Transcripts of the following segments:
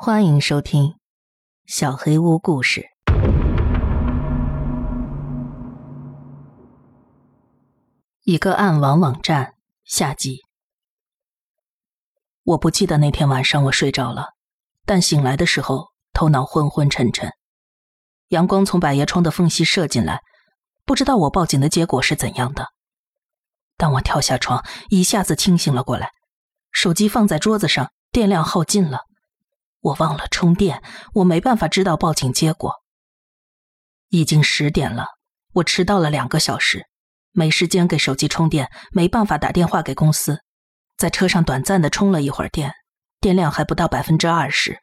欢迎收听《小黑屋故事》一个暗网网站下集。我不记得那天晚上我睡着了，但醒来的时候头脑昏昏沉沉，阳光从百叶窗的缝隙射进来，不知道我报警的结果是怎样的。当我跳下床，一下子清醒了过来，手机放在桌子上，电量耗尽了。我忘了充电，我没办法知道报警结果。已经十点了，我迟到了两个小时，没时间给手机充电，没办法打电话给公司，在车上短暂的充了一会儿电，电量还不到百分之二十。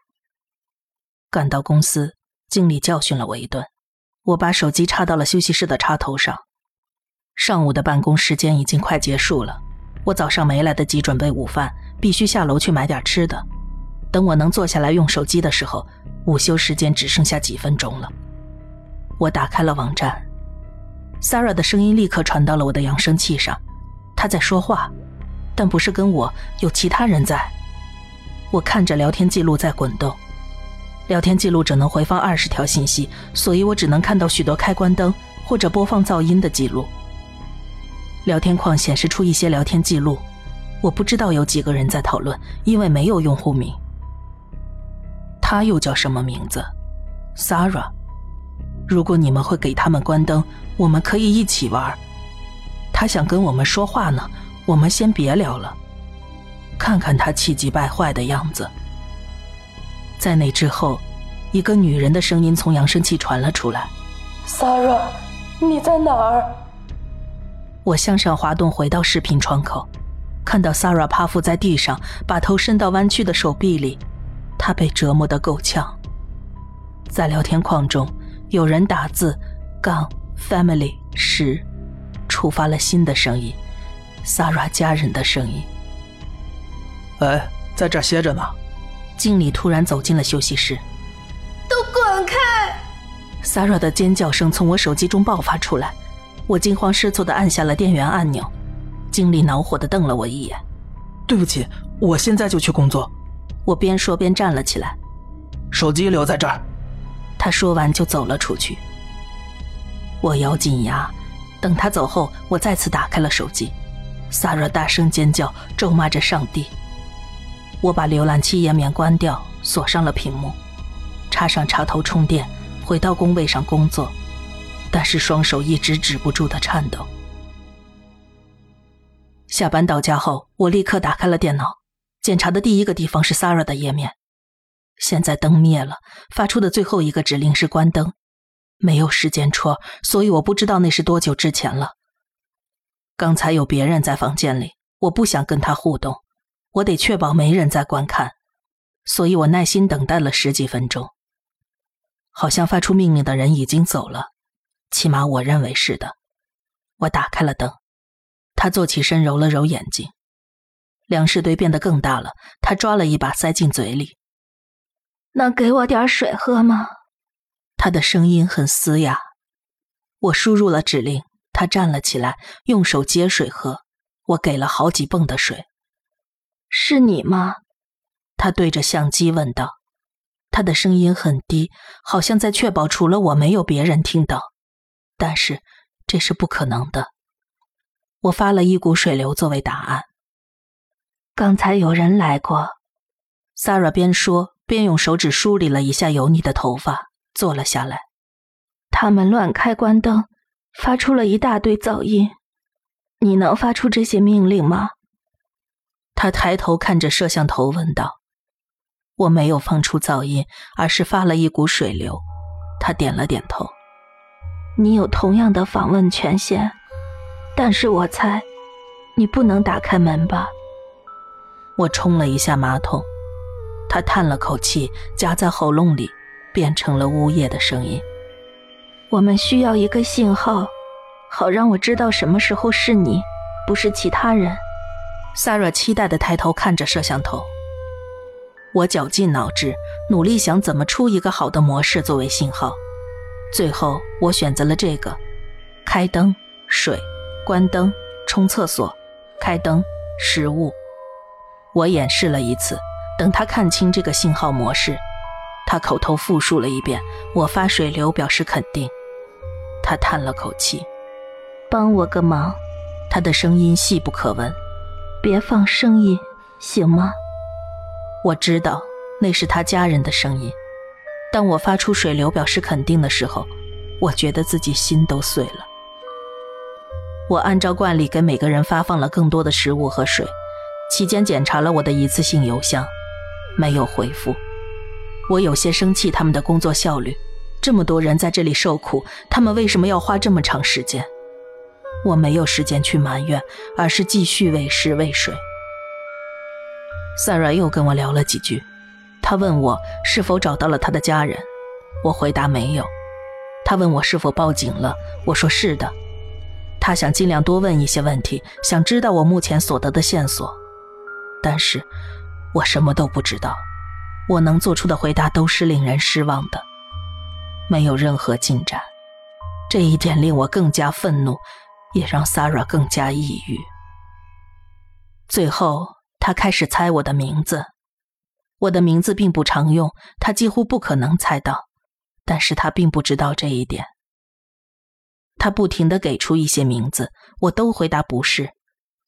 赶到公司，经理教训了我一顿，我把手机插到了休息室的插头上。上午的办公时间已经快结束了，我早上没来得及准备午饭，必须下楼去买点吃的。等我能坐下来用手机的时候，午休时间只剩下几分钟了。我打开了网站，Sara 的声音立刻传到了我的扬声器上，她在说话，但不是跟我，有其他人在。我看着聊天记录在滚动，聊天记录只能回放二十条信息，所以我只能看到许多开关灯或者播放噪音的记录。聊天框显示出一些聊天记录，我不知道有几个人在讨论，因为没有用户名。他又叫什么名字？Sarah。如果你们会给他们关灯，我们可以一起玩。他想跟我们说话呢，我们先别聊了。看看他气急败坏的样子。在那之后，一个女人的声音从扬声器传了出来：“Sarah，你在哪儿？”我向上滑动，回到视频窗口，看到 Sarah 趴伏在地上，把头伸到弯曲的手臂里。他被折磨得够呛。在聊天框中，有人打字“杠 family 十”，触发了新的声音，Sarah 家人的声音。哎，在这歇着呢。经理突然走进了休息室。都滚开！Sarah 的尖叫声从我手机中爆发出来，我惊慌失措地按下了电源按钮。经理恼火地瞪了我一眼。对不起，我现在就去工作。我边说边站了起来，手机留在这儿。他说完就走了出去。我咬紧牙，等他走后，我再次打开了手机。萨热大声尖叫，咒骂着上帝。我把浏览器页面关掉，锁上了屏幕，插上插头充电，回到工位上工作，但是双手一直止不住的颤抖。下班到家后，我立刻打开了电脑。检查的第一个地方是 s a r a 的页面，现在灯灭了，发出的最后一个指令是关灯，没有时间戳，所以我不知道那是多久之前了。刚才有别人在房间里，我不想跟他互动，我得确保没人在观看，所以我耐心等待了十几分钟。好像发出命令的人已经走了，起码我认为是的。我打开了灯，他坐起身揉了揉眼睛。粮食堆变得更大了，他抓了一把塞进嘴里。能给我点水喝吗？他的声音很嘶哑。我输入了指令，他站了起来，用手接水喝。我给了好几泵的水。是你吗？他对着相机问道。他的声音很低，好像在确保除了我没有别人听到。但是这是不可能的。我发了一股水流作为答案。刚才有人来过 Sara 边说边用手指梳理了一下油腻的头发，坐了下来。他们乱开关灯，发出了一大堆噪音。你能发出这些命令吗？他抬头看着摄像头问道。我没有放出噪音，而是发了一股水流。他点了点头。你有同样的访问权限，但是我猜，你不能打开门吧？我冲了一下马桶，他叹了口气，夹在喉咙里，变成了呜咽的声音。我们需要一个信号，好让我知道什么时候是你，不是其他人。萨热期待地抬头看着摄像头。我绞尽脑汁，努力想怎么出一个好的模式作为信号。最后，我选择了这个：开灯、水、关灯、冲厕所、开灯、食物。我演示了一次，等他看清这个信号模式，他口头复述了一遍，我发水流表示肯定。他叹了口气，帮我个忙。他的声音细不可闻，别放声音，行吗？我知道那是他家人的声音。当我发出水流表示肯定的时候，我觉得自己心都碎了。我按照惯例给每个人发放了更多的食物和水，期间检查了我的一次性邮箱，没有回复。我有些生气他们的工作效率，这么多人在这里受苦，他们为什么要花这么长时间？我没有时间去埋怨，而是继续喂食喂水。Sarah 又跟我聊了几句，他问我是否找到了他的家人，我回答没有。他问我是否报警了，我说是的。他想尽量多问一些问题，想知道我目前所得的线索，但是，我什么都不知道。我能做出的回答都是令人失望的，没有任何进展。这一点令我更加愤怒，也让 Sarah 更加抑郁。最后，他开始猜我的名字。我的名字并不常用，他几乎不可能猜到，但是他并不知道这一点。他不停地给出一些名字，我都回答不是。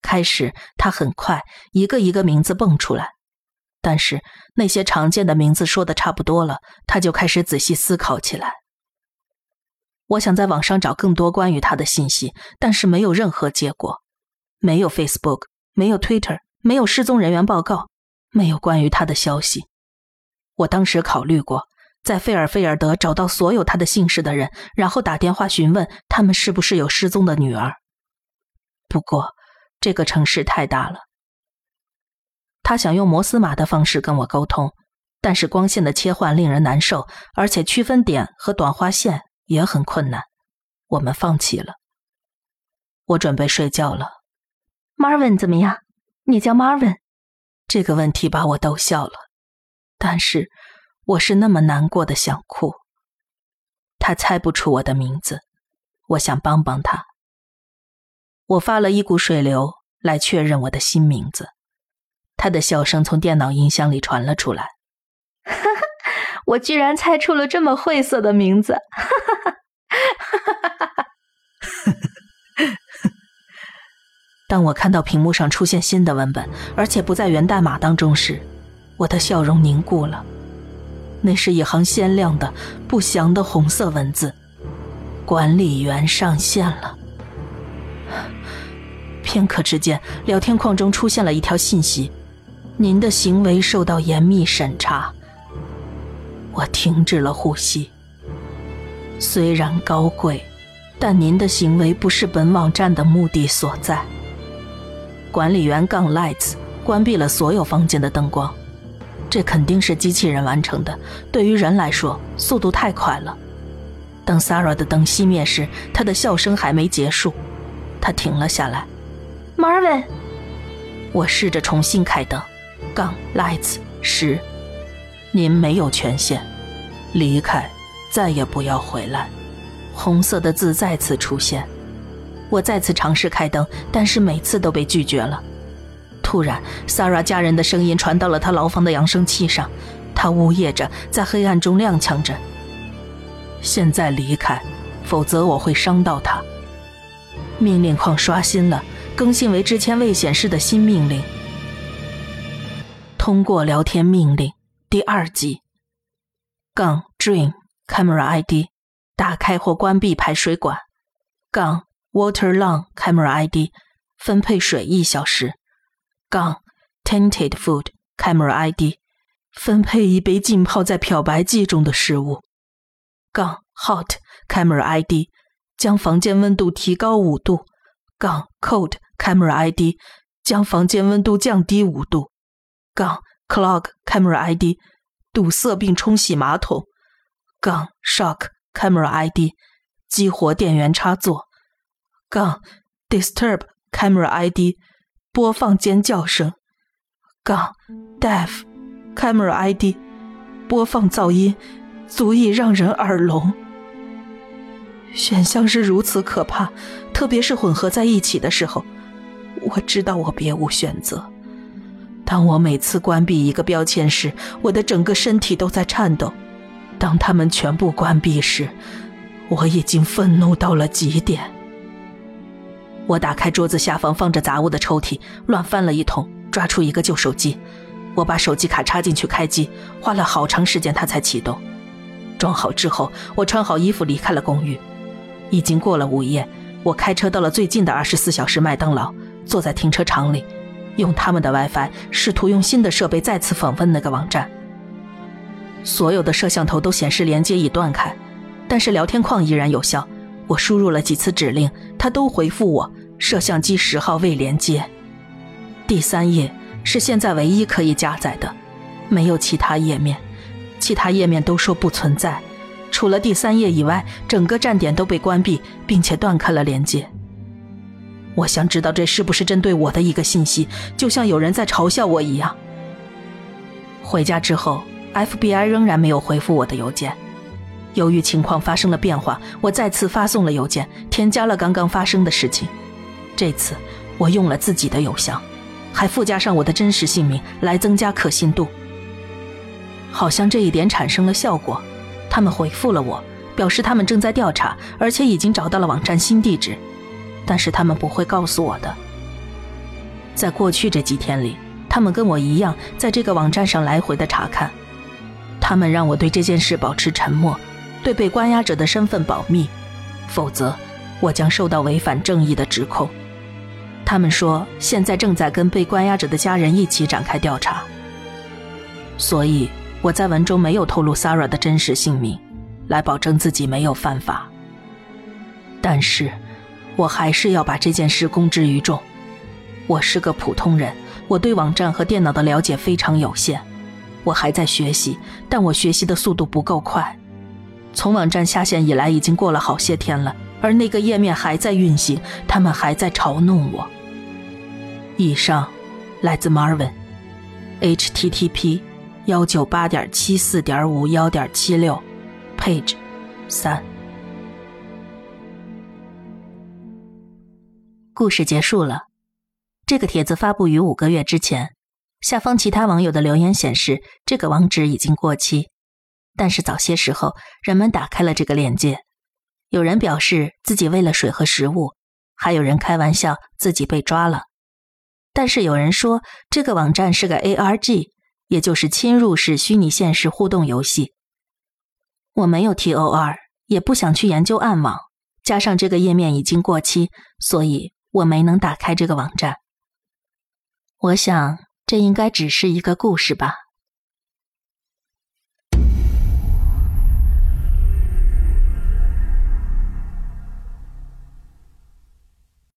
开始，他很快一个一个名字蹦出来，但是那些常见的名字说的差不多了，他就开始仔细思考起来。我想在网上找更多关于他的信息，但是没有任何结果，没有 Facebook，没有 Twitter，没有失踪人员报告，没有关于他的消息。我当时考虑过。在费尔菲尔德找到所有他的姓氏的人，然后打电话询问他们是不是有失踪的女儿。不过，这个城市太大了。他想用摩斯码的方式跟我沟通，但是光线的切换令人难受，而且区分点和短花线也很困难。我们放弃了。我准备睡觉了。Marvin 怎么样？你叫 Marvin？这个问题把我逗笑了，但是。我是那么难过的想哭。他猜不出我的名字，我想帮帮他。我发了一股水流来确认我的新名字。他的笑声从电脑音箱里传了出来。哈哈，我居然猜出了这么晦涩的名字！哈哈哈哈哈哈！当我看到屏幕上出现新的文本，而且不在源代码当中时，我的笑容凝固了。那是一行鲜亮的、不祥的红色文字：“管理员上线了。”片刻之间，聊天框中出现了一条信息：“您的行为受到严密审查。”我停止了呼吸。虽然高贵，但您的行为不是本网站的目的所在。管理员杠 lights 关闭了所有房间的灯光。这肯定是机器人完成的。对于人来说，速度太快了。当 Sarah 的灯熄灭时，她的笑声还没结束。她停了下来。Marvin，我试着重新开灯。杠 Lights 十，您没有权限，离开，再也不要回来。红色的字再次出现。我再次尝试开灯，但是每次都被拒绝了。突然，Sarah 家人的声音传到了他牢房的扬声器上，他呜咽着，在黑暗中踉跄着。现在离开，否则我会伤到他。命令框刷新了，更新为之前未显示的新命令。通过聊天命令第二级。杠 Dream Camera ID，打开或关闭排水管。杠 Water Long Camera ID，分配水一小时。杠，tainted food camera ID，分配一杯浸泡在漂白剂中的食物。杠，hot camera ID，将房间温度提高五度。杠，cold camera ID，将房间温度降低五度。杠，clog camera ID，堵塞并冲洗马桶。杠，shock camera ID，激活电源插座。杠，disturb camera ID。播放尖叫声，杠，deaf camera ID，播放噪音，足以让人耳聋。选项是如此可怕，特别是混合在一起的时候。我知道我别无选择，当我每次关闭一个标签时，我的整个身体都在颤抖；当它们全部关闭时，我已经愤怒到了极点。我打开桌子下方放着杂物的抽屉，乱翻了一通，抓出一个旧手机。我把手机卡插进去开机，花了好长时间它才启动。装好之后，我穿好衣服离开了公寓。已经过了午夜，我开车到了最近的二十四小时麦当劳，坐在停车场里，用他们的 WiFi 试图用新的设备再次访问那个网站。所有的摄像头都显示连接已断开，但是聊天框依然有效。我输入了几次指令，它都回复我。摄像机十号未连接。第三页是现在唯一可以加载的，没有其他页面，其他页面都说不存在。除了第三页以外，整个站点都被关闭，并且断开了连接。我想知道这是不是针对我的一个信息，就像有人在嘲笑我一样。回家之后，FBI 仍然没有回复我的邮件。由于情况发生了变化，我再次发送了邮件，添加了刚刚发生的事情。这次我用了自己的邮箱，还附加上我的真实姓名来增加可信度。好像这一点产生了效果，他们回复了我，表示他们正在调查，而且已经找到了网站新地址，但是他们不会告诉我的。在过去这几天里，他们跟我一样在这个网站上来回的查看，他们让我对这件事保持沉默，对被关押者的身份保密，否则我将受到违反正义的指控。他们说，现在正在跟被关押者的家人一起展开调查，所以我在文中没有透露 s a r a 的真实姓名，来保证自己没有犯法。但是，我还是要把这件事公之于众。我是个普通人，我对网站和电脑的了解非常有限，我还在学习，但我学习的速度不够快。从网站下线以来，已经过了好些天了，而那个页面还在运行，他们还在嘲弄我。以上来自 Marvin，http：幺九八点七四点五幺点七六，page 三。故事结束了。这个帖子发布于五个月之前，下方其他网友的留言显示，这个网址已经过期。但是早些时候，人们打开了这个链接，有人表示自己为了水和食物，还有人开玩笑自己被抓了。但是有人说这个网站是个 ARG，也就是侵入式虚拟现实互动游戏。我没有 TOR，也不想去研究暗网，加上这个页面已经过期，所以我没能打开这个网站。我想这应该只是一个故事吧。